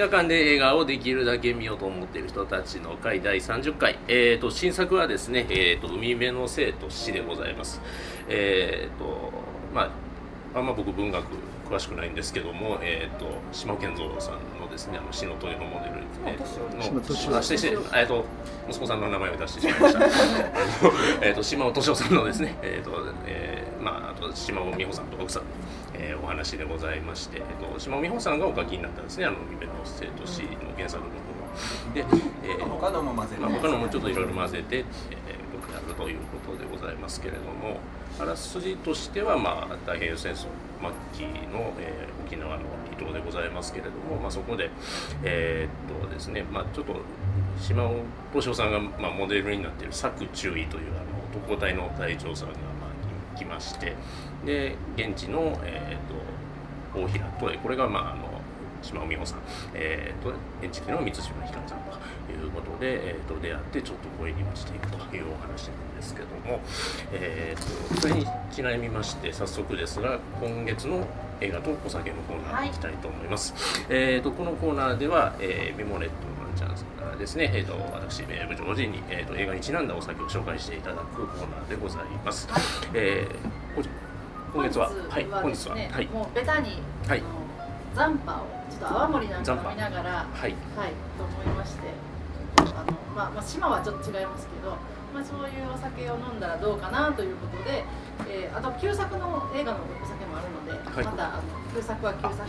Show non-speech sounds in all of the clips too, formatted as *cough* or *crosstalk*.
映画館で映画をできるだけ見ようと思っている人たちの会第30回、えーと、新作はですね、えーと、海辺の生と死でございます。えーとまあ、あんま僕文学詳しくないんですけども、えーと、島健三さんのですねあの死の問いのモデル、えー、のえーと息子さんの名前を出してしまいました。*laughs* えと島尾敏夫さんのですね、えーとえーまあ、あと島尾美穂さんと奥さんの、えー、お話でございまして、えーと、島尾美穂さんがお書きになったですね「あの海辺の生と死」の原作の部分で、えー、他のも混ぜて、まあ、他のもちょっといろいろ混ぜて、えー、やるということでございますけれどもあらすじとしては、まあ、太平洋戦争末期の、えー、沖縄の離島でございますけれども、まあ、そこで、えー、っとですね、まあ、ちょっと島尾敏夫さんが、まあ、モデルになっている「作注意」というあの特攻隊の隊長さんが、まあ、来ましてで現地の、えー、っと大平とこれが、まあ、あの島尾美穂さん、えーと、現地での満島ひかるさんということで、えーと、出会ってちょっと恋に落ちていくというお話なんですけども、えーと、それにちなみまして早速ですが今月の映画とお酒のコーナーに行きたいと思います、はい、えー、とこのコーナーでは、えー、ミモレットワンチャンスからですね、えー、と私名部長陣に、えー、と映画にちなんだお酒を紹介していただくコーナーでございます、はい、えー、今月は。はい本日は、はい、もうベタに、はい、残波をちょっと泡盛なんか飲みながらはい、はい、と思いましてあの、まあ、まあ島はちょっと違いますけど、まあ、そういうお酒を飲んだらどうかなということで、えー、あと旧作の映画のお酒もあるので、はい、またあの旧作は旧作の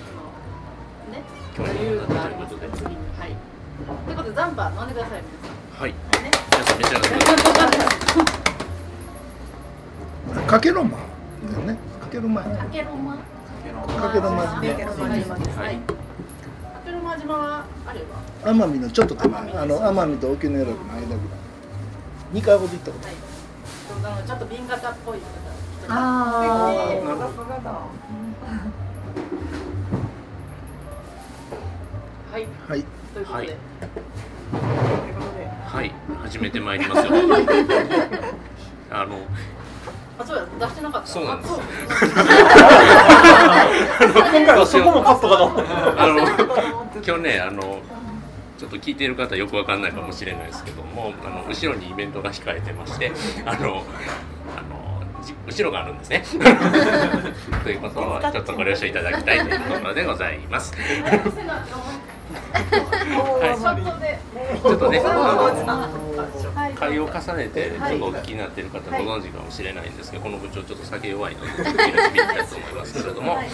ね共有がありますので。次にはい。ということで残波飲んでください皆さん。はい、はいね、皆さん召し上がって *laughs* かけろまだよね。かけろまかけろま。かけろま島はい。島島はあれば。奄美のちょっと手前あの奄美と沖永良部の間ぐらい。二回ほど行ったこと。ある、ちょっと瓶型っぽいああはい。はい。ということで、はい、始めてまいりますよ。*laughs* あのあ、そうや、出してなかった。そうなんです。今回はそこもカットかと。あの、今日ね、あの。ちょっと聞いている方よくわかんないかもしれないですけども、あの後ろにイベントが控えてまして、あの。あの後ろがあるんですね。*laughs* ということをちょっとご了承いただきたいというところでございます。ちょっとね、会を重ねてちょっとお聞きになっている方ご存知かもしれないんですけど、この部長ちょっと酒弱いのでちょっと切らしてみたいと思いますけれども、い。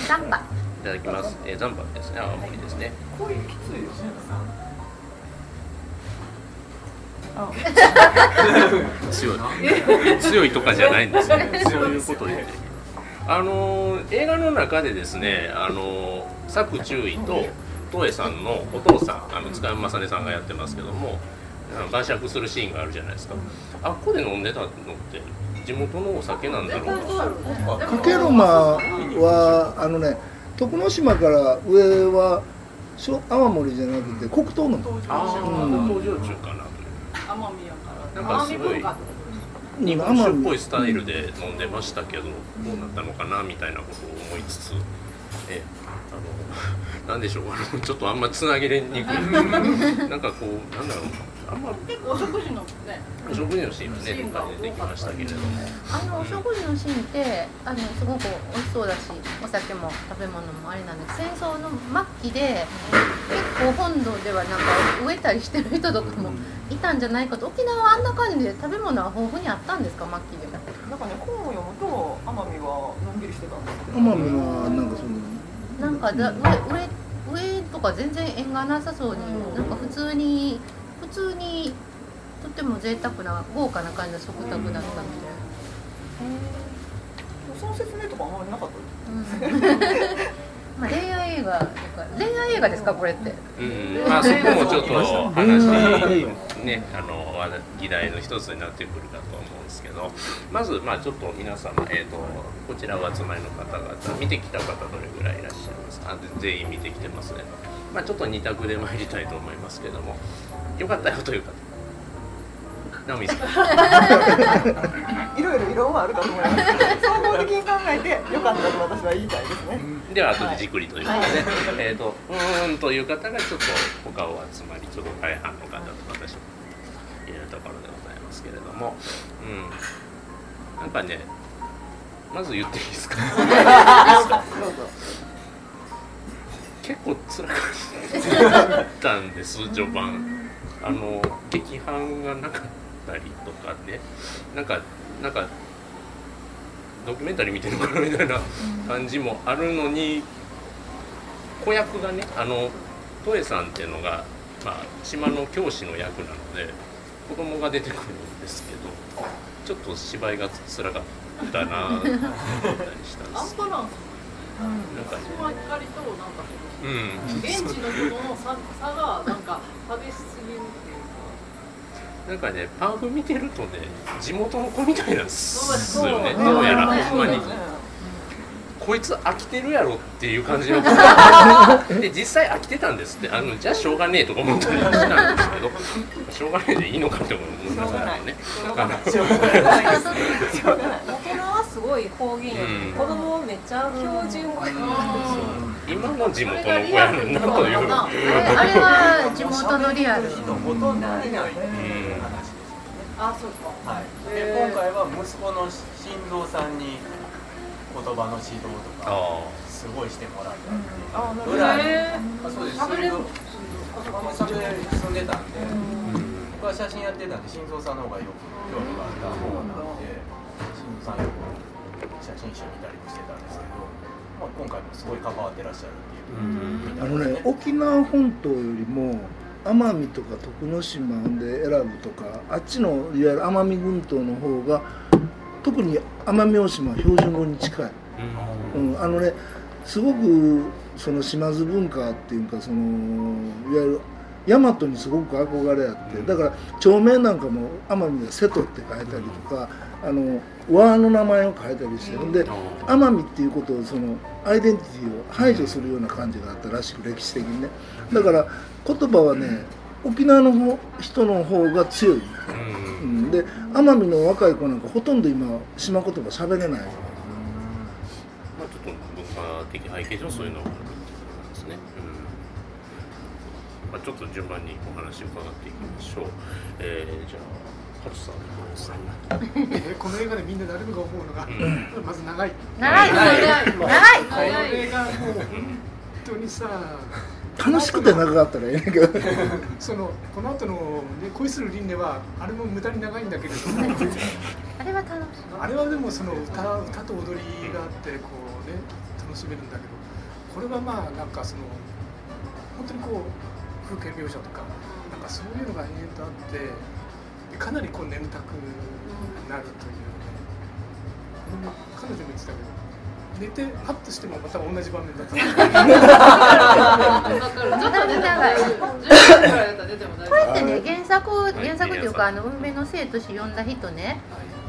ただきます。えー、ザンバですね、青森ですね。声きついですね。強い。強いとかじゃないんですね。*laughs* そういうことで。あの映画の中でですね、あの作注意とトエさんのお父さんあの塚山雅音さんがやってますけども晩酌するシーンがあるじゃないですか。あっこで飲んでたのって地元のお酒なんだろうかかけろまはあのね徳之島から上は泡盛じゃなくて黒糖のああ、うん、工場中かな奄美やから。なんかすごい日本酒っぽいスタイルで飲んでましたけどどうなったのかなみたいなことを思いつつえあの *laughs* なんでしょうあのちょっとあんまつなげれにくい。*laughs* なんかこうなんだろうあんま。結構お食事のね。お食事のシーンはね出てきましたけれども。あのお食事のシーンってあのすごく美味しそうだしお酒も食べ物もあれなんです戦争の末期で結構本土ではなんか植えたりしてる人とかもいたんじゃないかと。沖縄はあんな感じで食べ物は豊富にあったんですか末期でなんかね本を読むと奄美はのんびりしてたんですけど。奄美はなんかそのなんかだ上上とか全然縁がなさそうに、なんか普通に普通にとても贅沢な豪華な感じの食卓だったので、その説明とかあんまりなかったです、うんまあ、恋愛映画とか恋愛映画ですかこれって？うん、まあそこもちょっと話ねあの議題の一つになってくるかと思うんですけど、まずまあちょっと皆様え、ー、とこちらお集まりの方々見てきた方どれぐらいいらっしゃいますか？全員見てきてますね。まあちょっと二択で参りたいと思いますけども、よかったよという方。ナミさん。*laughs* いろいろ異論はあるかと思います。総合的に考えてよかったと私は言いたいですね。では後でじっくりということで、はい、えっ、とうーんという方がちょっと他を集まりちょっと大半の方と私もいるところでございますけれども。うん。なんかねまず言っていいですか？*laughs* 結構辛かったんです序盤。あの劇伴がなかったりとかね。なんかなんかドキュメンタリー見てるのかなみたいな感じもあるのに子役がねあのトエさんっていうのが、まあ、島の教師の役なので子供が出てくるんですけどちょっと芝居が辛かったなと思ったりしたんですけど。なんか。ね、うん、現地の人の差差がなんか激しすぎなんかねパンフ見てるとね地元の子みたいなんですよね。どうやらほんまに。こいつ飽きてるやろっていう感じの *laughs* で実際飽きてたんですって。あのじゃあしょうがねえとか思ったりしたんですけどしょうがねえでいいのかって思いましたね。しょうがない。しょうがない。しょうがない。大人はすごい方言、うん、子供めっちゃ標準語、う。ん、今の地元の子やのなという。あれは地元のリアル。ほとんどいない、うん、あそうか、はい、で今回は息子の新藤さんに言葉の指導とかすごいしてもらったっていう。ぐらい、あそうです。喋れる。喋れ住んでたんで、僕は写真やってたんで新蔵さんの方がよく興味があった方なんで新蔵さんよく写真集見たりもしてたんですけど、まあ、今回もすごい関わってらっしゃるっていう、あのね沖縄本島よりも奄美とか徳之島で選ぶとかあっちのいわゆる奄美群島の方が特に奄美大島は標準語に近い、うん、あのねすごくその島津文化っていうかそのいわゆる大和にすごく憧れあってだから町名なんかも奄美で瀬戸って書いたりとか、あの和の名前を書いたりしてるんで奄美っていうことをそのアイデンティティを排除するような感じがあったらしく歴史的にねだから言葉はね沖縄の人の方が強い、うん、で奄美の若い子なんかほとんど今島言葉喋れない、まあ、ちょっと文化的背景上そういうのがあるってことですね、うん。まあ、ちょっと順番にお話を伺っていきましょう、えー、じゃあハチさん *laughs* この映画でみんな誰もが思うのが、うん、まず長い。長い長い長い。この映画もう本当にさ楽しくて長かったらええねんけど。*laughs* そのこの後のね恋する輪廻はあれも無駄に長いんだけれども。あれは楽しい。あれはでもその歌歌と踊りがあってこうね楽しめるんだけど。これはまあなんかその本当にこう風景描写とかなんかそういうのが延々とあってかなりこう眠たくなるというね。彼女も言ってたけど寝てハッとしてもまた同じ場面だった。*laughs* ちょっと出長い。これってね原作原作というかあの運命の生とし読んだ人ね、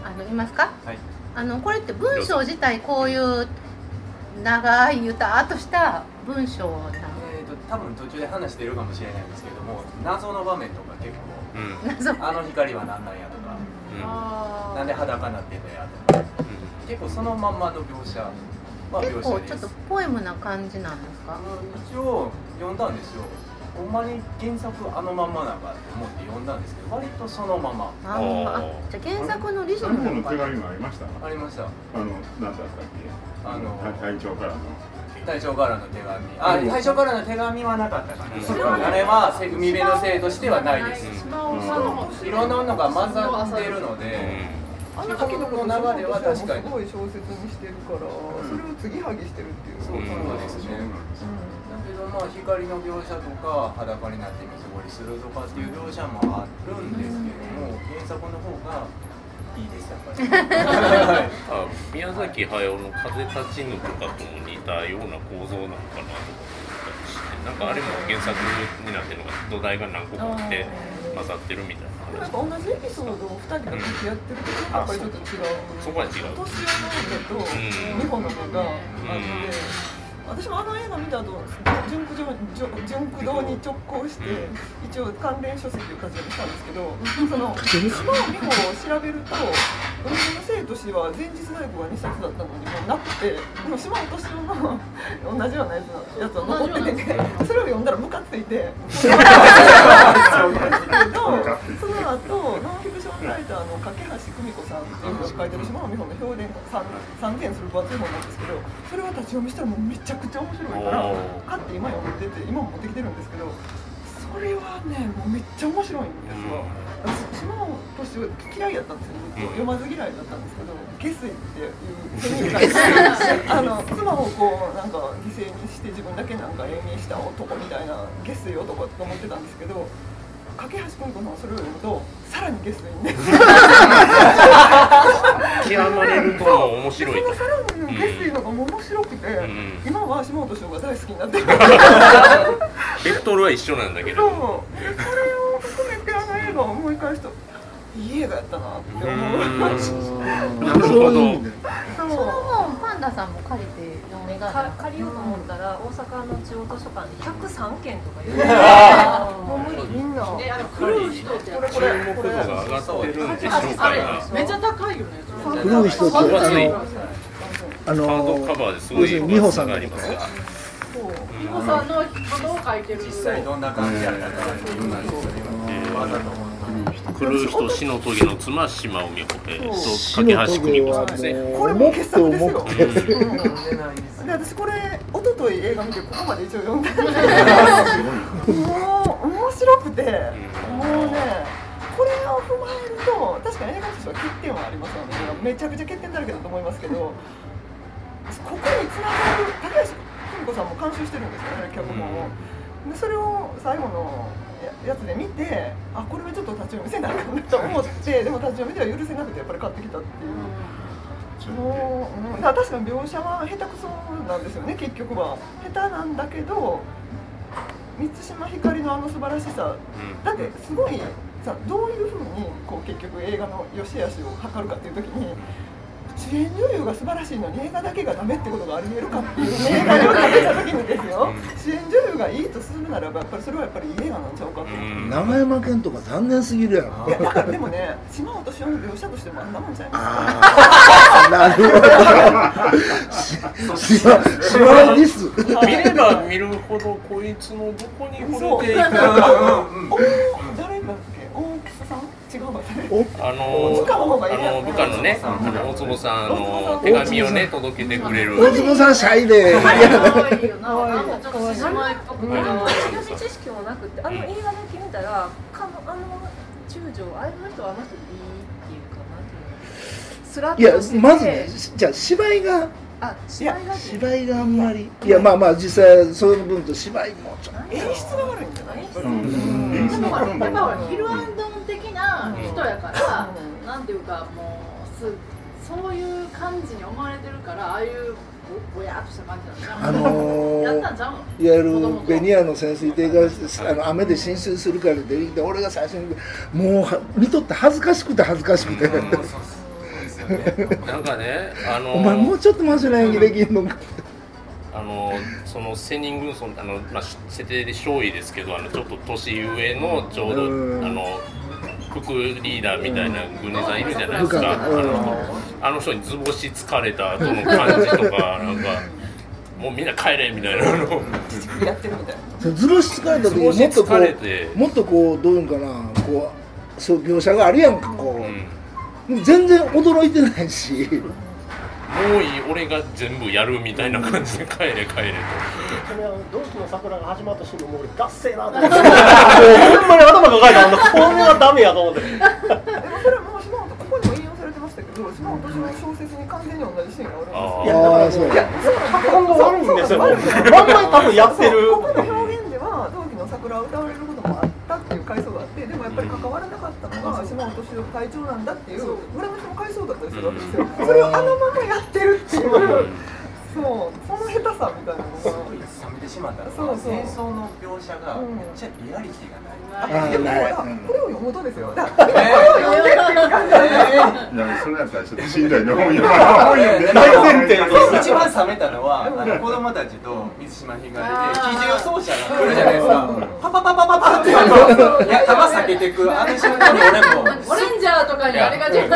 あのいますか？はい、あのこれって文章自体こういう長いゆたっとした文章なの？えっと多分途中で話しているかもしれないんですけども謎の場面とか結構、うん、*laughs* あの光は何なんやとか、うん、なんで裸になってんのやとか、うん、結構そのまんまの描写。まあ、結構ちょっとポエムな感じなんですか？一応読んだんですよ。ほんまに原作あのまんまなんかって思って読んだんですけど割とそのまま。ああじゃあ原作のリズムの手紙もありました。ありましたあの何だったっけ？あの隊長からの。隊長からの手紙。あ隊長からの手紙はなかったかな、あれは海辺のせいとしてはないです、いろんなのが混ざってるので、あの時の流れは確かに。すごい小説にしてるから、それを継ぎはぎしてるっていうそうですね、だけどまあ光の描写とか裸になって水掘りするとかっていう描写もあるんですけども、原作の方がいいですやっぱり宮崎駿の「風立ちぬ」とかとも似たような構造なのかなとか思ったりしてなんかあれも原作になってるのが土台が何個かあって混ざってるみたいななんか同じエピソードを2人が向き合ってるけど、やっぱりちょっと違う。そこは違う。年上の方と日本の方があって、私もあの映画見た後純駆純駆動に直行して一応関連書籍を立ち上げしたんですけどその島尾美穂を調べると私の生と死は前日大工が2冊だったのにもうなくてでも島尾敏夫の同じようなやつのやつは残ってて、ね、それを読んだらムカついて *laughs* その後ノンフィクションライターの架橋んっていう書いてる島尾美穂の評伝3件する分厚い本なんですけどそれは立ち読みしたらもうめちゃくちゃ面白いから買って今読んでて今も持ってきてるんですけどそれはねもうめっちゃ面白いんですよ。私島尾敏嫌いやったんですよ、読まず嫌いだったんですけど下水っていうあの妻をこうなんか犠牲にして自分だけなんか延命した男みたいな下水男と思ってたんですけど架橋君子のそれを読むとさらにゲストにね極まれると面白い。そのさらにゲストいうのが面白くて、うん、今は島本翔が大好きになってるベクトルは一緒なんだけど。そう。それを含めてあの映画を思い返すといい映画やったなって思う。なるほど。その本パンダさんも借りて読めが借りようと思ったら大阪の中央図書館で103件とか言う。もう無理みんな。えあの古い人ってこれこれ注目度が上がってるんでしょうか。めっちゃ高いよね。人ってあのあのハードカバーですごい美穂さんがありますか。美穂さんの顔を書いてる。実際どんな感じやったかっていうのはわざと思う。狂う人死の棘の妻島尾美穂えと架橋久美子さんですね。これも傑作ですよ、うん、で私これ一昨日映画見てここまで一応読んでもう面白くて、もうねこれを踏まえると確かに映画としては欠点はありますよね。めちゃくちゃ欠点だらけだと思いますけどここにつながる高橋久美子さんも監修してるんですよね脚本を。でそれを最後のやつで見てあこれはちょっと立ち読みせなあかんなと思ってでも立ち読みでは許せなくてやっぱり買ってきたっていう。もう、うん、確かに描写は下手くそなんですよね結局は。下手なんだけど満島ひかりのあの素晴らしさ、だってすごいさどういうふうにこう結局映画の良し悪しを測るかっていう時に主演女優が素晴らしいのに映画だけがダメってことがありえるかっていう映画を食べた時にですよ、主演女優がいいとするならばやっぱりそれはやっぱりいい映画なんちゃうかって長山健とか残念すぎるやろ。いやだからでもね島本志夫の描写としてもあんなもんちゃいますか？なるほど。島島リス見れば見るほどこいつのどこに惚れていく。かう。わあの部下の部下のね、あの大坪さんの手紙をね届けてくれる。大坪さんシャイで。可愛いよな。なんかちょっと知識もなくて、あの映画だけ見たら、かのあの中将あれの人はあの人いいっていうかな。スラいやまずね、じゃ芝居が。あ芝居が？芝居があんまりいやまあまあ実際その分と芝居もちょっと演出が悪いんじゃない？うん。でもやっぱヒルアンドな人やから、なんていうかもうすそういう感じに思われてるからああいうぼやっとした感じなんあのー、*laughs* やったんちゃう？いわゆるベニヤの潜水艇があの雨で浸水するから出てきて俺が最初にもう見とって恥ずかしくて恥ずかしくて。なんかね、あのー、お前もうちょっとマシな演技できんのか。あのその千人軍曹あの、まあ、設定で少尉ですけどあのちょっと年上のちょうど、あの副リーダーみたいな軍人さんいるじゃないですか、あのあの人に図星疲れた後の感じとかなんか。もうみんな帰れみたいな。のやってるみたいな。図星疲れた時もっとこうもっとこうどういうんかなこうそう描写があるやんかこう、うん、全然驚いてないしもういい俺が全部やるみたいな感じで帰れ帰れと。*laughs* 同期の桜が始まった瞬間もう俺ガッセーなと思って。ほんまに頭抱えたあんなこれはダメやと思ってでもそれはもう島本ここにも引用されてましたけど島本の小説に完全に同じシーンがあるんで。すよいやだからそう脚本が悪いんですよ。まん多分やってる。ここの表現では同期の桜を歌われることもあったっていう回想があってでもやっぱり関わらなかったの会長なんだっていう村の人も回想だったりするわけですよそれをあのままやってるっていう。そう。その下手さみたいなのが。ってしまったのは戦争の描写がめっちゃリアリティがない。あでもこれこれを読むとですよ。だこれを読んでそれやったらちょっとしんどいの本読ま本読んで大前提一番冷めたのはあの子供たちと水島ひかりで機銃奏者が来るじゃないですか。パパパパパパってあのいや弾避けてくあの瞬間に俺もオレンジャーとかにあれがちょっと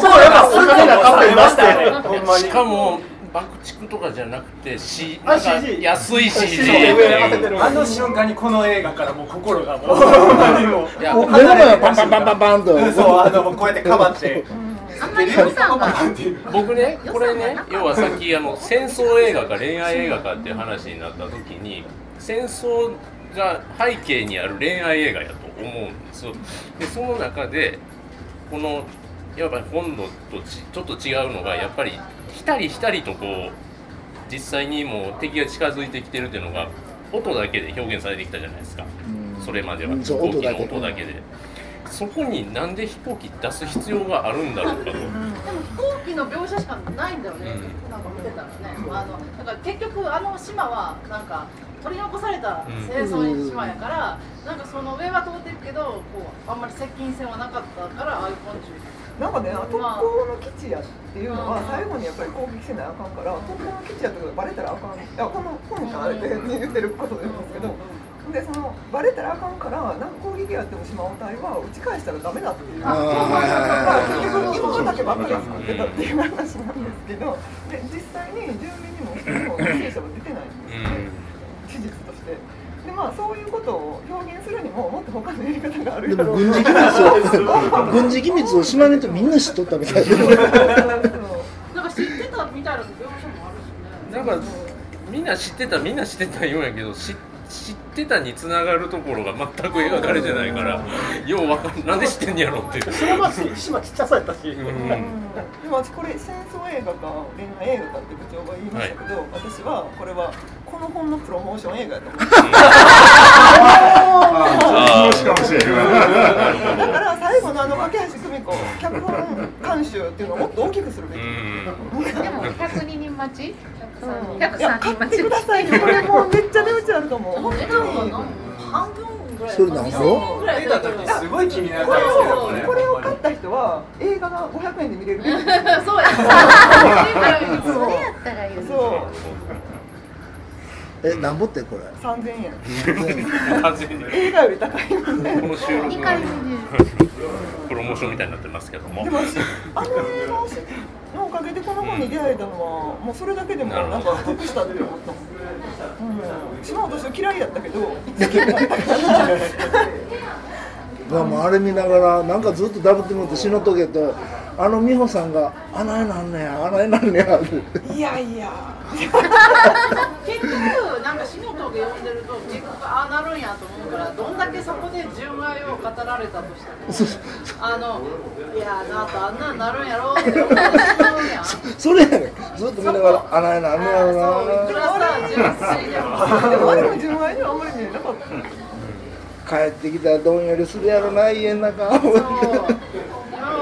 そうやっぱそれが出ましたよね。しかも爆竹とかじゃなくて C あ CG 安い CG あの瞬間にこの映画からもう心がもう目の前はパンパンパンパンパンとそうあのこうやってかばって僕ねこれね要はさっきあの戦争映画か恋愛映画かっていう話になった時に戦争が背景にある恋愛映画やと思うんですでその中でこのやっぱり本土とちちょっと違うのがやっぱりひたりひたりとこう実際にもう敵が近づいてきてるっていうのが音だけで表現されてきたじゃないですか、それまでは飛行機の音だけで。そこになんで飛行機出す必要があるんだろうかと。でも飛行機の描写しかないんだよね。うん、なんか見てたらね。あのだから結局あの島はなんか取り残された戦争の島やから、うん、なんかその上は通ってるけどこうあんまり接近戦はなかったからああいう昆虫。なんかね、特攻の基地やっていうのは最後にやっぱり攻撃せなあかんから特攻の基地やってことがバレたらあかん。いやこの本かあれって言ってることなんですけどでそのバレたらあかんから何攻撃やっても島尾隊は打ち返したらダメだっていう。結局芋畑ばっかり作ってたっていう話なんですけどで実際に住民にも一人も犠牲者は出まあそういうことを表現するにももっと他のやり方があるでも軍事機密を *laughs* 軍事機密を島根とみんな知っとったみたいな。なんか知ってたみたいな描写もあるしね。なんかみんな知ってたみんな知ってたようやけど知って知ってたにつながるところが全く描かれてないからようわかんなんで知ってんやろってそれは島ちっちゃさやったし、う。ん、でも私これ戦争映画か恋愛映画かって部長が言いましたけど、はい、私はこれはこの本のプロモーション映画やと思って *laughs* だから最後のあの架橋久美子脚本監修っていうのをもっと大きくするべき。でも102人待ち？うん、いや買ってくださいこれもうめっちゃ値打ちあると思う。本当に半分ぐらいそれ何本出た時すごい気になるこれをこれを買った人は映画が500円で見れる。*laughs* そうや。それやったらいいそうえ、なんぼってこれ？三千円。映画より高いもんね。この収録プロモーションみたいになってますけども。でも、あの映画のおかげでこの本に出会えたのは、もうそれだけでもなんか得したって思ったもん。うん。島私は嫌いやったけど。まあ、もうあれ見ながらなんかずっとダブってもって篠棘とあの美穂さんが「あないなんねやあないなんねや」いやいや結局なんか篠棘読んでると結局ああなるんやと思うからどんだけそこで純愛を語られたとしてもあのいやなとあん。なんなるんやろって思うやんそれやねずっと見ながら「あないなんねやろな」そう。いくらさ純粋やでもあれも純愛にはあんまり見えなかった帰ってきたらどんよりするやろな家の中。今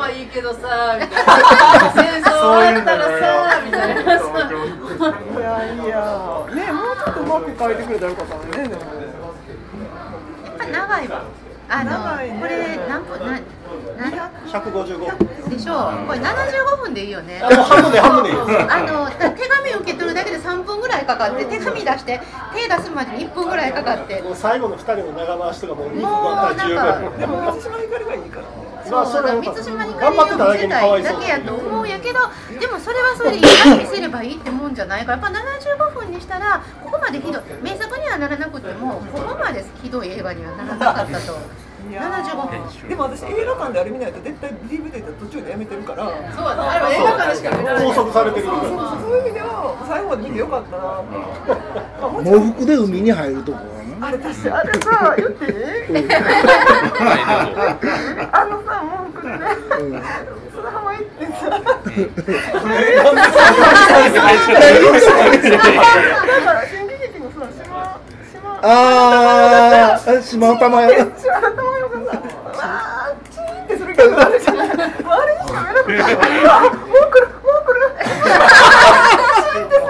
はいいけどさ *laughs* みたいな戦争終わったらさみたいなさいやいやねもうちょっとうまく書いてくれたらよかったねでもやっぱ長いわあの、これ何分な百五十五でしょう。これ七十五分でいいよね。あの半分で半分でいい。あの手紙受け取るだけで三分ぐらいかかって、手紙出して手出すまでに一分ぐらいかかって。もう最後の二人の長回しとかもう二分だったら十分。でも満島ひかりがいいから。そうそう満島ひかりを見せたいだけやと思うんやけどでもそれはそれでいかに見せればいいってもんじゃないからやっぱ75分にしたらここまでひどい。名作にはならなくてもここまでひどい映画にはならなかったと。75分。でも私映画館であれ見ないと絶対 DVD で途中でやめてるから。そうだね。あれ映画館でしか見られない。拘束されてるそうそうそういう意味では最後まで見てよかったな。*laughs* 喪服で海に入るとこあれ私あれさ言っていいあのさ文句でね砂浜行ってさだから新喜劇のさ島島ああ島玉よ。島玉よ。がさわーチーンってするけどあれじゃないあれしか見なくてもう来るもう来るチーンってする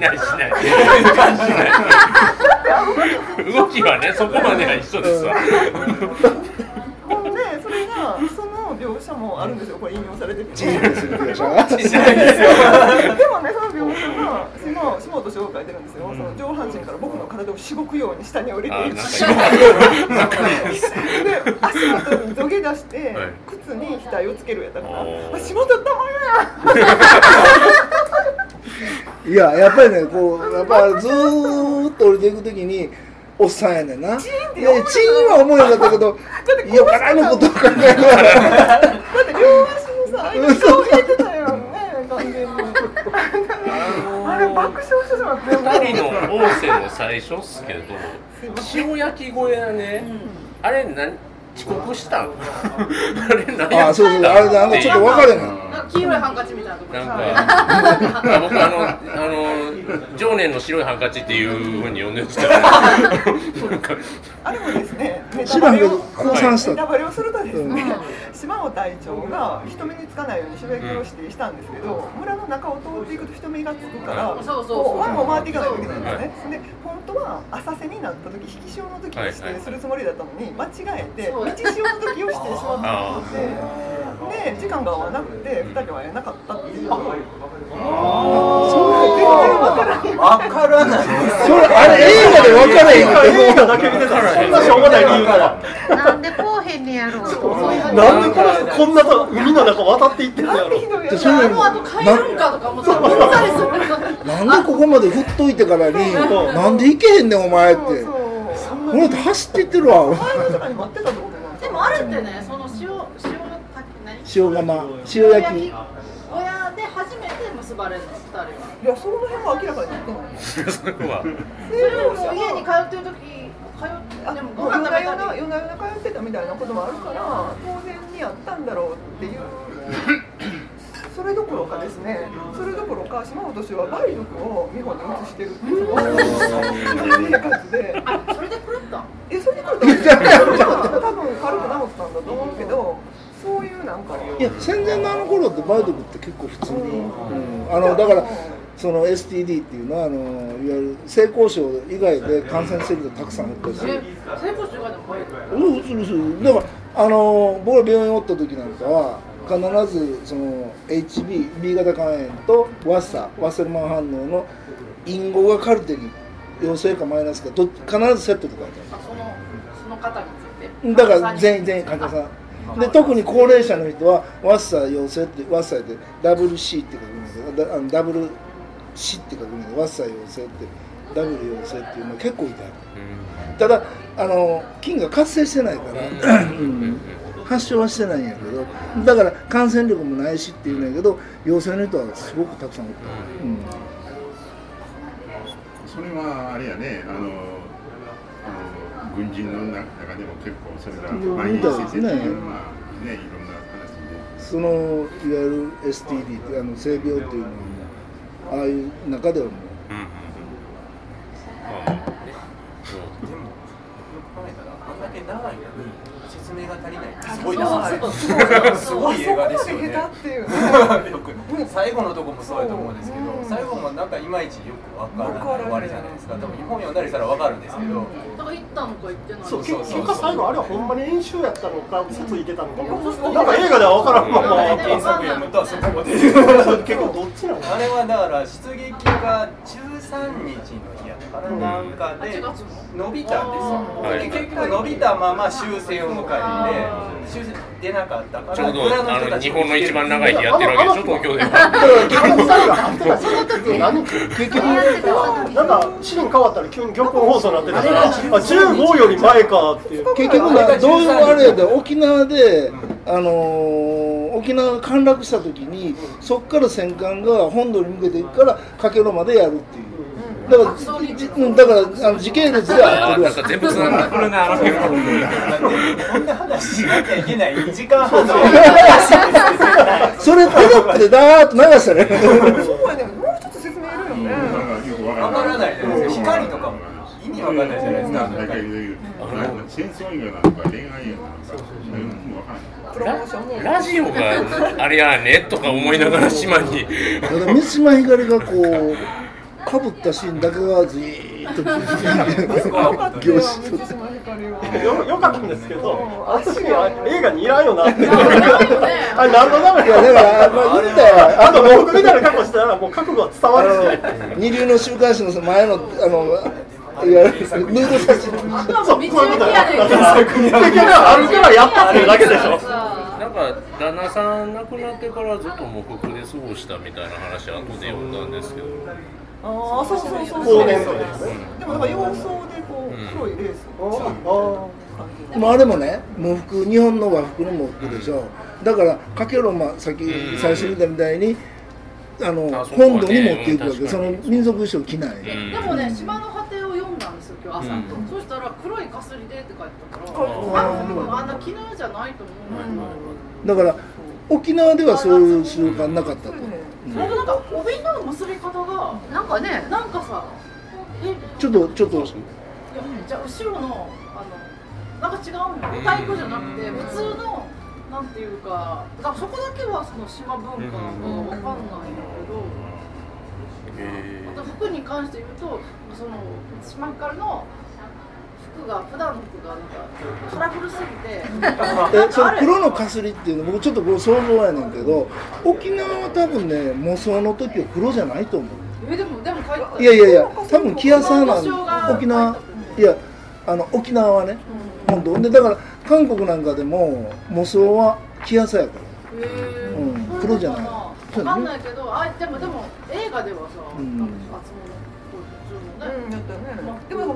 ないしない。動きはねそこまでは一緒ですわ。ほんでそれがその描写もあるんですよ。これ引用されてる。小さいでもねその描写が島島本翔が書いてるんですよ、その上半身から僕の体をしごくように下に降りていくで足元に土下座して、靴に額をつけるやったから足元たまやいややっぱりねこうやっぱずーっと降りていくときにおっさんやねんな。チーンは思えなかったけど、よからぬことを考えながら。だって両足のさ、今そう引いてたよね、完全に。あれ爆笑してしまって。二人の音声の最初っすけど、塩焼き小屋ね、あれ何？遅刻したん *laughs* あれ何あそうそう。あれなんかちょっと分かれな黄色いハンカチみたいなとこ。なんか僕あのあの常年の白いハンカチっていうふうに呼んでるんですけどあれもですねネタバレを降参したネタバレをするとですね、島尾隊長が人目につかないように主役を指定したんですけど、村の中を通っていくと人目がつくから、そうそう輪を回っていかないといけないんですね、で本当は浅瀬になった時引き潮の時に指定するつもりだったのに間違えて道潮の時をしてしまったのでで時間が合わなくて2人は会えなかったっていう。わからない。それあれ映画でわからへん。映画だけ見てたらそんなしょうもない理由から。なんでこうへんねやろう。なんでこの人こんなと海の中渡っていってんのやろ。でそれあの後帰るんかとかもさ、なんでここまで振っといてからに、なんで行けへんねんお前って。俺走っていってるわ。でもあれってね、その塩塩塩釜塩焼き。親で初めて結ばれるの二人は。いやその辺は明らかになってない。*laughs* それは。それも家に通ってる時。通ってでもご飯食べたり夜な夜な通ってたみたいなこともあるから当然にあったんだろうっていう *laughs* それどころかですねそれどころか島本氏は梅毒を美穂に移してるっていう *laughs* 生活で。あそれで狂った？えそれで狂った多分軽く治ったんだと思うけどそういうなんかいや戦前のあの頃って梅毒って結構普通に、うん、あのだからその STD っていうのはあのいわゆる性交渉以外で感染する人たくさんおったし。性交渉以外でもうん、するする。だからあの僕が病院おった時なんかは必ずその HB B 型肝炎とワッサワッセルマン反応の隠語がカルテに陽性かマイナスかど必ずセットで書いてある。そのその方について？だから全員全員患者さん。で特に高齢者の人はワッサ陽性ってワッサでダブル C って書くんですけどダブル死って書くんでワッサ陽性ってダブル陽性っていうのは結構い。た、うん、ただあの菌が活性してないから、うん、発症はしてないんやけどだから感染力もないしっていうんやけど陽性の人はすごくたくさんおった、うん、それはあれやねあのあの軍人の中でも結構それが蔓延しててね。ねいろんな話で。そのいわゆる STD ってあの性病っていうのはああいう中ではもう、うんうんうん、あでも考えたらあんだけ長いが足りない。すごいなすごい映画ですよね。最後のとこもそうやと思うんですけど、最後もなんかいまいちよくわからない終わりじゃないですか。多分日本読んだりしたらわかるんですけど、だから行ったのか行ってないそうそう結果最後あれはほんまに演習やったのか嘘ついてたのかなんか映画ではわからんまま。原作読むとそこまで結構どっちなのあれはだから出撃が13日の日やなんかで伸びたんですよ、結局伸びたまま終戦を迎えて修正出なかったからちょうどあの日本の一番長い日やってるわけでしょ東京では。その時何結局なんかシーン変わったら急に玉音放送になってたから15より前かっていう結局どういうあれで沖縄であの沖縄陥落した時にそこから戦艦が本土に向けていくから加計呂までやるっていう。だから、うん、だからあの時系列では合ってるわ。全部つながってるな。こんな話しなきゃいけない2時間半のそれテロップでダーッと流したね。そうやね。もう一つ説明いるよね。わからない光とかも意味わかんないじゃないですか。戦争映画なのか恋愛映画なのか、ララジオがあれやねとか思いながら島に。三島ひかりがこう。かぶったシーンだけがずーっと。凝視とってよよかったんです。けどあの時映画にいらんよなってあれ何のためいやだからまあ言ったよあと僕みたいな格好したらもう覚悟は伝わるし二流の週刊誌の前のあのいや、ヌード写真。そう、道行きやねん。あるからやったっていうだけでしょ。なんか旦那さん亡くなってからずっと喪服で過ごしたみたいな話後で読んだんです。けど。ああ、そうそうそうそう。でもなんか洋装でこう黒いレース。ああ。あれもね、喪服、日本の和服の喪服でしょ。だからかけろまさっき最初見たみたいに。あの本土に持っていくわけ、その民族衣装着ない。でもね、島の果てを読んだんですよ、今日朝。そしたら黒いかすりでって書いてたから。あ、でもあんな絹じゃないと思う。だから沖縄ではそういう習慣なかったと。それなんか帯の結び方がなんかね、なんかさ、ちょっとちょっと。じゃあ後ろのあのなんか違うの、太鼓じゃなくて普通の。なんていうか、だそこだけはその島文化がわかんないんだけど、あと服に関して言うと、その島からの服が普段の服がなんかカラフルすぎて、*laughs* えその黒のかすりっていうの僕ちょっと想像やねんけど、沖縄は多分ね模装の時は黒じゃないと思う。えでもでもいやいやいや、多分キアサーなん沖縄いやあの沖縄はね、本当。でだから。韓国なんかでも模装は着やすやから、うん、黒じゃない。分か。んないけどあでもでも映画ではさ、うん、うん、やったよね、まあ、でも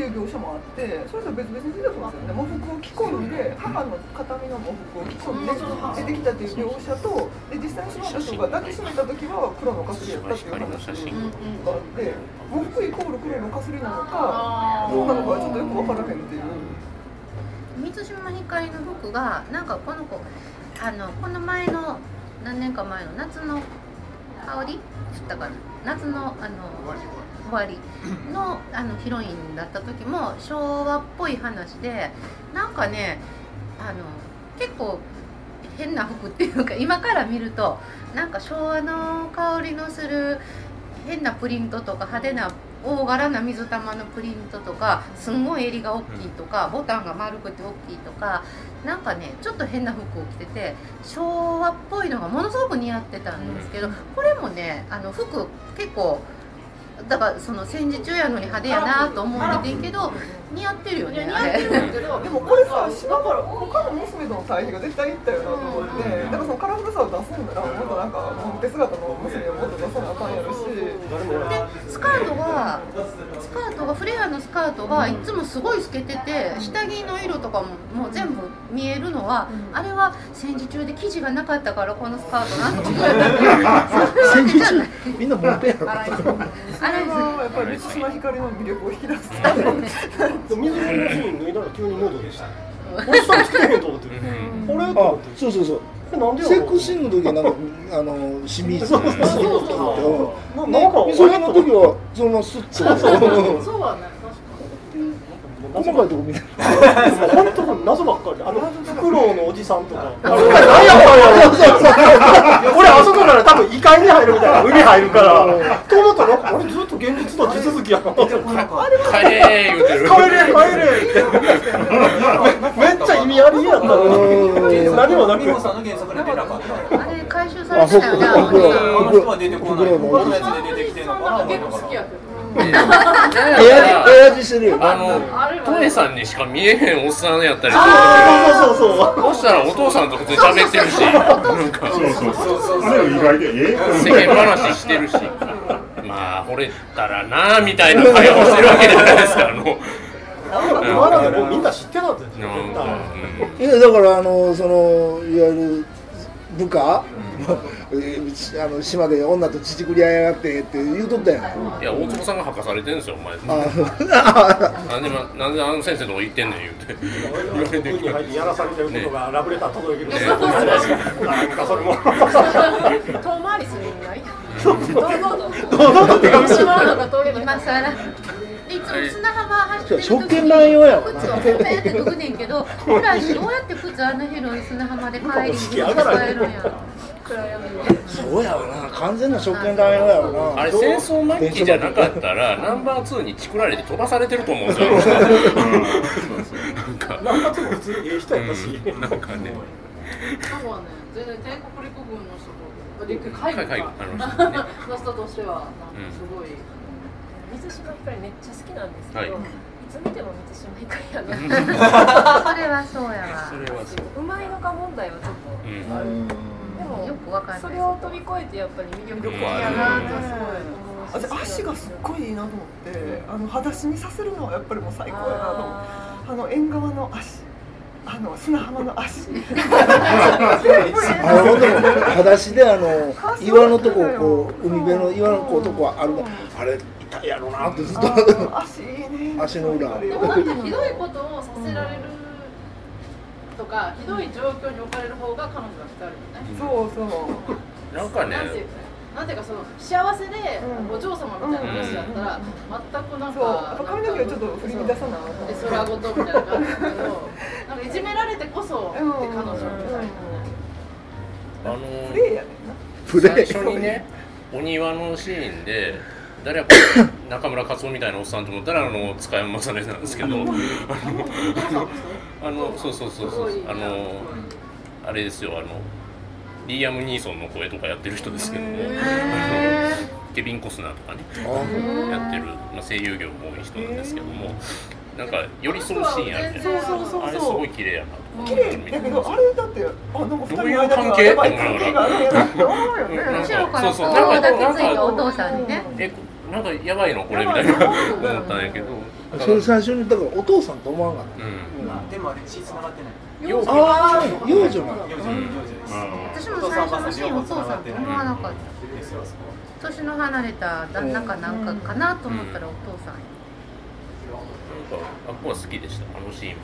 っていう業者もあってそれぞれ別々に出てきますよね喪服を着込んで母の形見の喪服を着込んで出てきたっていう業者とで実際に島の人が抱きしめた時は黒のかすりやったっていう話があって喪服イコール黒のかすりなのかどうなのかちょっとよく分からへんっていう。満島ひかりの服がなんかこの子あのこの前の何年か前の夏の香り？ったかな？夏のあの終わりのあのヒロインだった時も昭和っぽい話でなんかねあの結構変な服っていうか今から見るとなんか昭和の香りのする変なプリントとか派手な大柄な水玉のプリントとかすんごい襟が大きいとかボタンが丸くて大きいとかなんかねちょっと変な服を着てて昭和っぽいのがものすごく似合ってたんですけどこれもねあの服結構だからその戦時中やのに派手やなと思っててんけど似合ってるよね似合ってるけどでもこれさ島から他の娘との対比が絶対いったよなと思ってだからそのカラフルさを出すんならもっとなんかもんぺ姿の娘をもっと出さなあかんやろしでスカートがスカートがフレアのスカートがいつもすごい透けてて下着の色とかももう全部見えるのは、あれは戦時中で生地がなかったからこのスカートなんとか戦時中？みんなもんぺやろ。あれはやっぱり満島ひかりの魅力を引き出す水着のシーン脱いだら急にヌードでした。俺下つけへんと思って。る。これあ、そうそうそう。セックスシーンの時はなんかあの清水そうそうそうそう。なんかそれの時はそのままスッと。そうはね細かいとこ見て本当謎ばっかり。あのフクロウのおじさんとか。何や俺あそこから多分異界に入るみたいな。海入るからと思ったら俺ずっと現実と地続きやな帰れ言うてる帰れ帰れ。ってめっちゃ意味ありやったの何もなくあれ回収されてたよねあの人は出てこない他のやつで出てきてん。のかな結構好きやけどエアジしてるよ。あのトエさんにしか見えへんおっさんやったり。するそうそうそうそしたらお父さんと普通に喋ってるし。なんかそうそうそう。あれ意外でえ世間話してるし。まあ惚れたらなみたいな会話をしてるわけじゃないですかあの。まだもうみんな知ってたんですよいやだからあのそのいわゆる部下、*laughs* あの島で女と乳くり合いやがってって言うとったやん。いや大坪さんが吐かされてんですよお前。なん *laughs* でなんであの先生のとこ行ってんねん言うて。言われてやらされてることがラブレター届いてる。なんかそれも。遠回りする意味ない。どうぞどうぞどうぞ手紙島のが通れば今更いつも砂浜走ってる時食券乱用や靴をこうやって脱ぐねんけど普段どうやって靴あんな広い砂浜で帰りに使えるんやろそうやろな。完全な職権乱用やろな。あれ戦争末期じゃなかったらナンバー2にチクられて飛ばされてると思うんですよ。なんかナンバー2も普通にええ人やったし、なん。かねなんかね全然帝国陸軍の人と陸海軍かの *laughs* 人としてはすごい、水島ひかりめっちゃ好きなんですけど、い。つ見ても水島ひかりやな。*laughs* それはそうやわ。それはそう。うまいのか問題はちょっとある、でもよくわかんない。それを飛び越えてやっぱり魅力いやなとすごい足がすっごいいいなと思ってあの裸足にさせるのはやっぱりもう最高やなと思ってあの縁側の足。あの砂浜の足。*laughs* あのでも裸足であの岩のとここう海辺の岩のこうとこある。あれ痛いやろなってずっと。足いいね足の裏。でもだってひどいことをさせられるとかひどい状況に置かれる方が彼女は疲れるよね。そうそう。なんかね。なんていうかなんていうかその幸せでお嬢様みたいな話だったら全くなんか髪の毛をちょっと振り乱さなで空ごとみたいな感じだけどなんかいじめられてこそって彼女みたいなあのプレイやねプレイ。最初にねお庭のシーンで誰や中村克夫みたいなおっさんと思ったらあの塚山雅音なんですけど。あのあのそうそうそうそう。あのあれですよあのリーアム・ニーソンの声とかやってる人ですけども。ケビン・コスナーとかね。やってる、まあ、声優業も多い人なんですけども。なんか寄り添うシーンあるじゃないですか。あれすごい綺麗やな綺麗。だけどあれだってあなんかどういう関係って思いながら後ろからこう抱きついたお父さんにね。えなんかやばいのこれみたいな思ったんやけど。それ最初にだからお父さんと思わんかった、でもあれ血繋がってない。ああ幼女。な幼女幼女です私も最初のシーンお父さんと思わなかった。年の離れた旦那かなんかかなと思ったらお父さんなんかあっこは好きでしたあのシーン。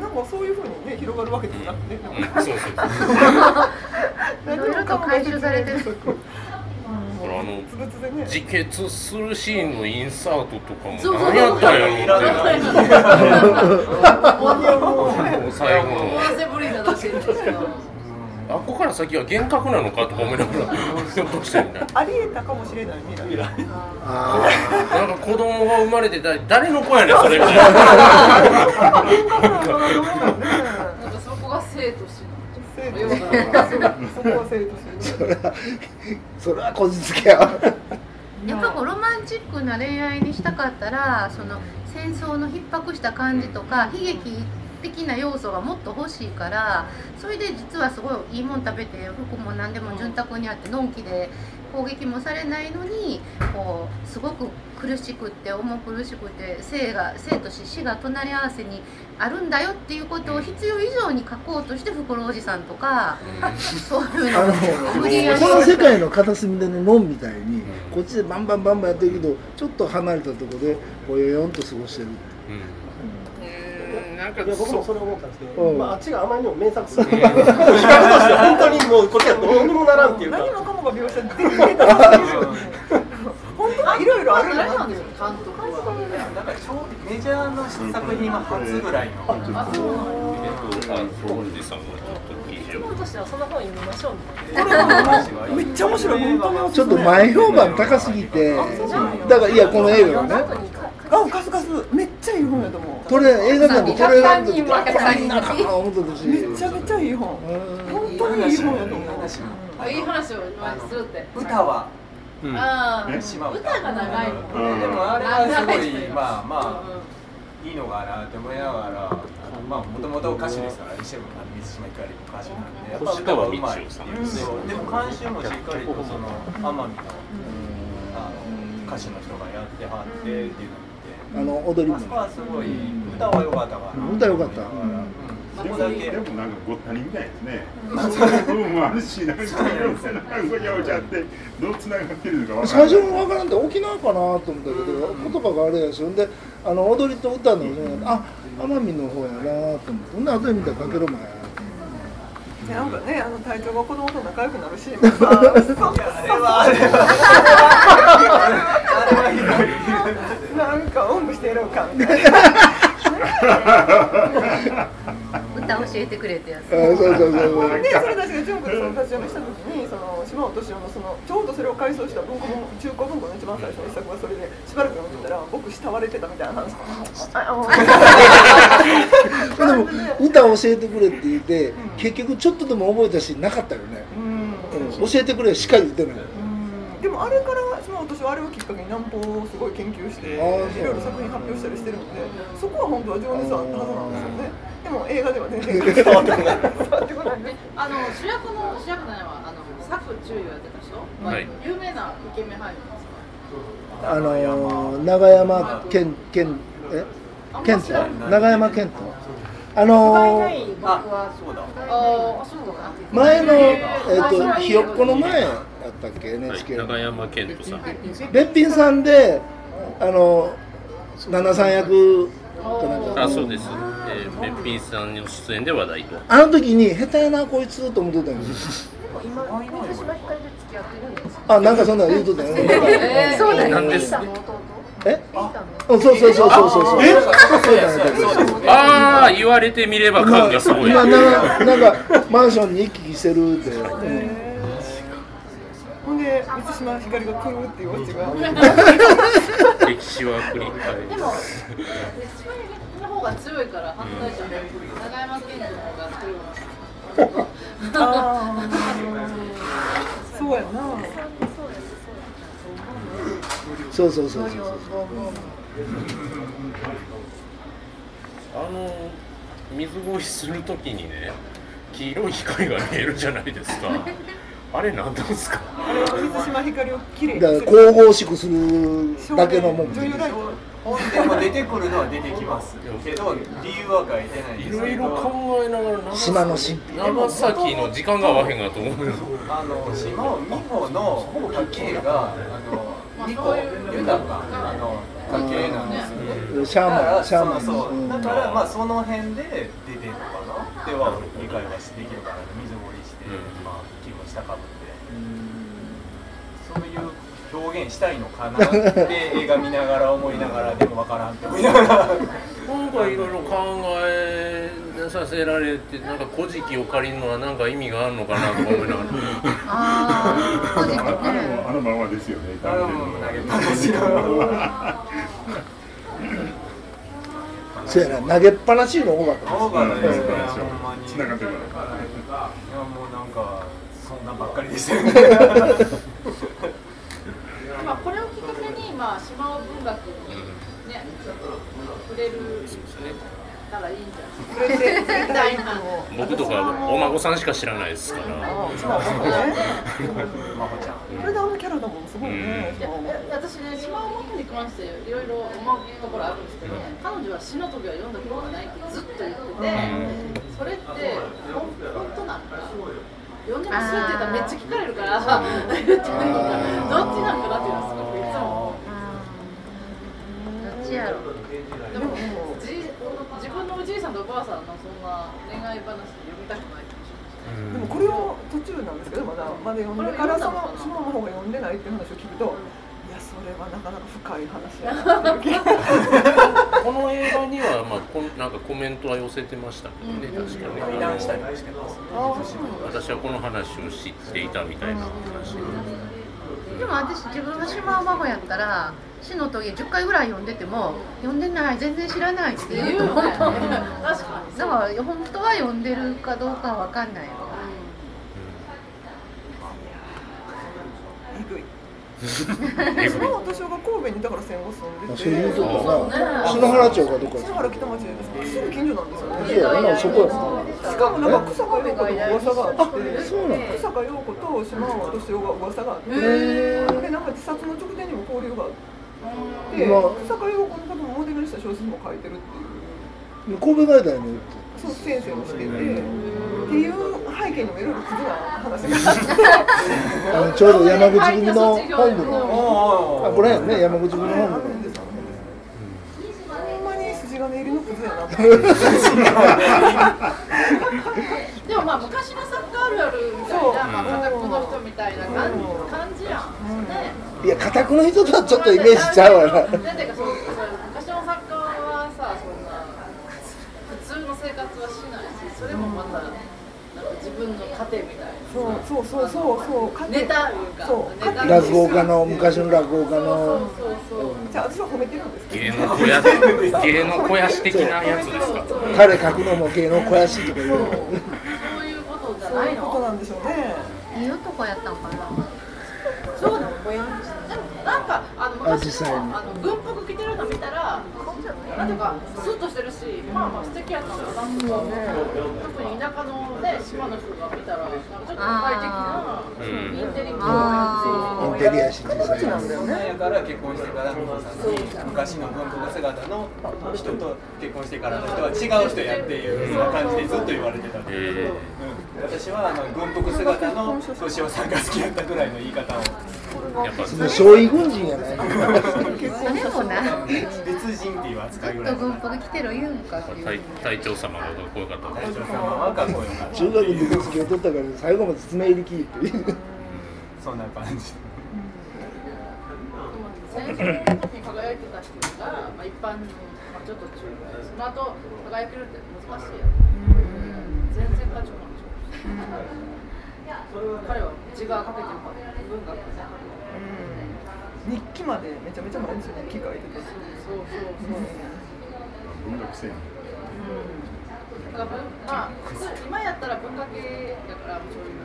なんかそういうふうにね広がるわけでもなくて、そうそういろいろと回収されてる。あ *laughs* の自決するシーンのインサートとかも何やったんやろって最後のあっこから先は幻覚なのかとか思いながらひょっとしてみたいなありえたかもしれない未来なんか子供が生まれてだ誰の子やねんそれみたいなそこは生と死それはそれはこじつけや。やっぱこうロマンチックな恋愛にしたかったらその戦争の逼迫した感じとか悲劇的な要素がもっと欲しいからそれで実はすごいいいもん食べて服も何でも潤沢にあってのんきで攻撃もされないのにこうすごく苦しくって重苦しくて生が生と死死が隣り合わせにあるんだよっていうことを必要以上に書こうとして袋おじさんとかそういうのあのこの世界の片隅でのノンみたいにこっちでバンバンバンバンやってるけどちょっと離れたところでこうよよんと過ごしてるなんかいや僕もそれ思ったんですけど、うん。まあ、あっちがあまりにも名作すぎて比較として本当にもうこっちはどうにもならんっていうか。何もかもが描写できてたら本当にいろいろあるんだなっていう監督はなんか超メ作品は初ぐらいの。あそうおじさんがちょっと記事を本としてはその本読みましょうみたいな。めっちゃ面白いちょっと前評判高すぎて。だからいやこの映画がね。あカスカスめっちゃいい本やと思う。これ映画館でこれ選んで100人これいいなかな思った。しめちゃめちゃいい本。本当にいい本やと思う。あいい話を今するって。歌は。ああ島歌。が長いの。でもあれはすごいまあまあいいのかなって思いながらまあもともと歌手ですから西村水島ひかりも歌手なんでやっぱ歌はうまいっていうそうでも監修もしっかりとその奄美のあの歌手の人がやってはってっていうのあの踊りも。あそこはすごい歌は良かったから歌良かったでもなんかごったにみたいですね。そういう部分もあるし、なんかいろんなごちゃごちゃってどうつながってるのかわからない。最初のわからんって沖縄かなと思ったけど言葉があれやしほんであの踊りと歌のあ奄美の方やなと思ってほんで後で見たらかけろまやなんかね、あの隊長が子供と仲良くなるシーン *laughs* がさ、あれはあれはなんかおんぶしてやろうかみたいな。*laughs* 歌歌教えてくれってやつ。そうそうそうそう。で、それたちが純子でその立ち読みした時に、その島尾敏夫のそのちょうどそれを改装した文庫本中古文庫の一番最初の一作がそれでしばらく読んでたら僕慕われてたみたいな話。*laughs* でも歌教えてくれって言って、結局ちょっとでも覚えたしなかったよね。うん、教えてくれしか言ってない。でもあれから島尾敏夫あれをきっかけに南方をすごい研究していろいろ作品発表したりしてるので、そこは本当は情熱あったはずなんですよね。でも映画では全然 *laughs* 伝わってこない。*laughs* あの主役の主役なのはあの作中優やってた人、はい、有名なイケメン俳優ですか？あの長山健健え？健太長山健太。あのー、前の、えーと、ひよっこの前やったっけ？NHK、はい、長山健人さん。べっぴんさんであの七三役あそうです。えー、べっぴんさんの出演で話題と。あの時に下手やなこいつと思ってたんですあなんかそんな言うとったよね。えー、そうだよですえ？そうそうそうそうそうそう。え？ああ言われてみれば感がすごい。今なんなんかマンションに行き来してるって、ほん。で満島ひかりが来るっていうオチが歴史は繰り返でもの方が強いから反対じゃん、長山健二の方が強い。あそうやなそうそうそう。そうあの水越しするときにね黄色い光が見えるじゃないですか。*laughs* あれ何なんですか？あれは水島ひかりをきれいに神々しくするだけのもん本でも出てくるのは出てきますけど理由は書いてないいろいろ考えながら島の神秘長崎の時間が合わへんがと思うあの島を美穂の家系があの美穂豊かあの。家系なんですよシャーマンシャーマンそうだからまあその。辺で出てるの。かなでは理解はできるかな水盛りして、まあ気分下かぶってそういう表現したいの。かなって映画見ながら思いながらでも分からんって思いながらなんかいろいろ考えさせられてなんか古事記を借りるの。は何か意味があるの。かなとか思いながらああですよねあの投げっぱなしそうやな投げっぱなしの多かった多かったですねほんまに。いやもうなんかそんなばっかりでしたよ。ねまあ、これをきっかけに、まあ、島尾文学にね、触れるたらいいんじゃない僕とかお孫さんしか知らないですから。これであのキャラだもんすごいね。私ね島尾真に関していろいろ思うところあるんですけど、彼女は死の時は読んだことがないってずっと言ってて、それって本当なんだ。呼んでますって言ったらめっちゃ聞かれるからどっちなんかなっていうのはすごくいつもどっちやろでもさんとおばあさんのそんな恋愛話読みたくないでもこれを途中なんですけどまだまだ読んでからその島の方が読んでないっていう話を聞くとやそれはなかなか深い話やこの映画にはまあこなんかコメントは寄せてましたけどね、確かに美談したりしてます私はこの話を知っていたみたいな話でも私自分が島尾真帆やったら死の棘10回ぐらい読んでても読んでない全然知らないって言うと思う確かにだ。から本当は読んでるかどうかは分かんないよ私は私が神戸にだ。から戦後住んでてそういうとこな篠原町かどこ篠原北町ですすぐ近所なんですよねそうやそこやしかもなんか草加陽子と噂があってそうなの草加陽子と島尾敏夫が噂があってでなんか自殺の直前にも交流があって草加陽子のこともモデルにした小説も書いてるっていう。神戸外大にそう先生もしててっていう背景にもいろいろクズな話があって。ちょうど山口組の本部のあこれやね山口組の本部のほん。まに筋金入りのクズやなでもまあ昔のサッカーあるあるみたいな、まあ、片くの人みたいな感じいや片くの人とはちょっとイメージちゃうわな。なんていうかそう昔のサッカーはさそんな普通の生活はしないしそれもまたなんか自分の糧みたいなそうそうそうそうそう。ネタいうかそう落語家の昔の落語家の。じゃあ私は褒めてるんです芸能肥やし芸能肥やし的なやつですか？彼書くのも芸能肥やしとか言うそういうことじゃないのことなんでしょうねいい男やったんかなそうなのぼやんとしてでもなんかあの昔のあの軍服着てるの見たらなんていうかスッとしてるしまあまあ素敵やったなとか、特に田舎のね島の人が見たらなんかちょっと都会的なインテリっぽいインテリやし実際なん。だよねやから結婚してから美穂さんに昔の軍服姿の人と結婚してからの人は違う人やっていう感じでずっと言われてたんで、うん、私はあの軍服姿の年をさんが好きやったぐらいの言い方を。やっぱ少尉軍人やないでもな別人。*laughs* っていう扱いぐらい軍服着てる言うんかっていう。隊長様がかっこよかった隊長様はかっこよかった中学の時付き合ったから最後まで爪入りきってそんな感じ戦争の時に輝いてた人が、まあ、一般の、まあ、ちょっと中華その後輝けるって難しいや全然価値観違う彼は自我かけてるから文学ね日記までめちゃめちゃ毎日日記書いててそうそうそう文学生だからまあ今やったら文化系だからそういう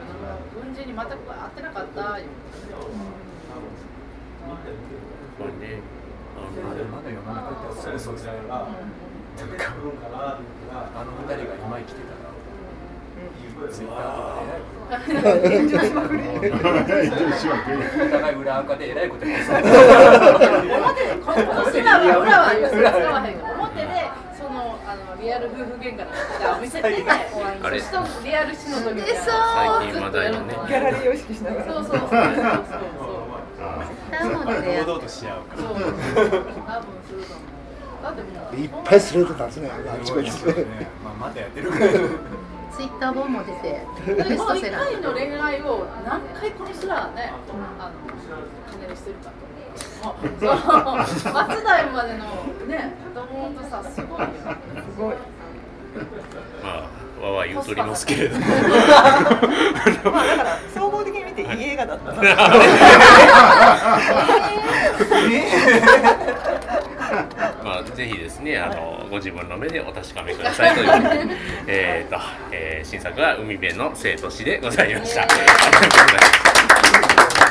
軍人に全く合ってなかったよ、これねまだ世の中ってそうそう。そうなんかあの二人が今生きてたらツイッターとかで炎上しまくりお互い裏垢でえらいことやって表で裏は裏は使わへん表でそのあのリアル夫婦喧嘩のお店であれそしリアル死の時みたいな最近話題のねギャラリーを意識しながら堂々とし合うからそう多分すると思うだってもういっぱいスレート立つね。あちこち。まあまたやってるぐらツイッター本も出てベストセラー1回の恋愛を何回この人らねあの金にしてるかと松代までのね子供とさすごいよすごい。まあわわ言うとりますけれども。まあだから総合的に見ていい映画だったな *laughs* *laughs* まあ、ぜひですね、あの、ご自分の目でお確かめくださいという。*laughs* えっと、えー、新作は海辺の生と死でございました。ありがとうございました。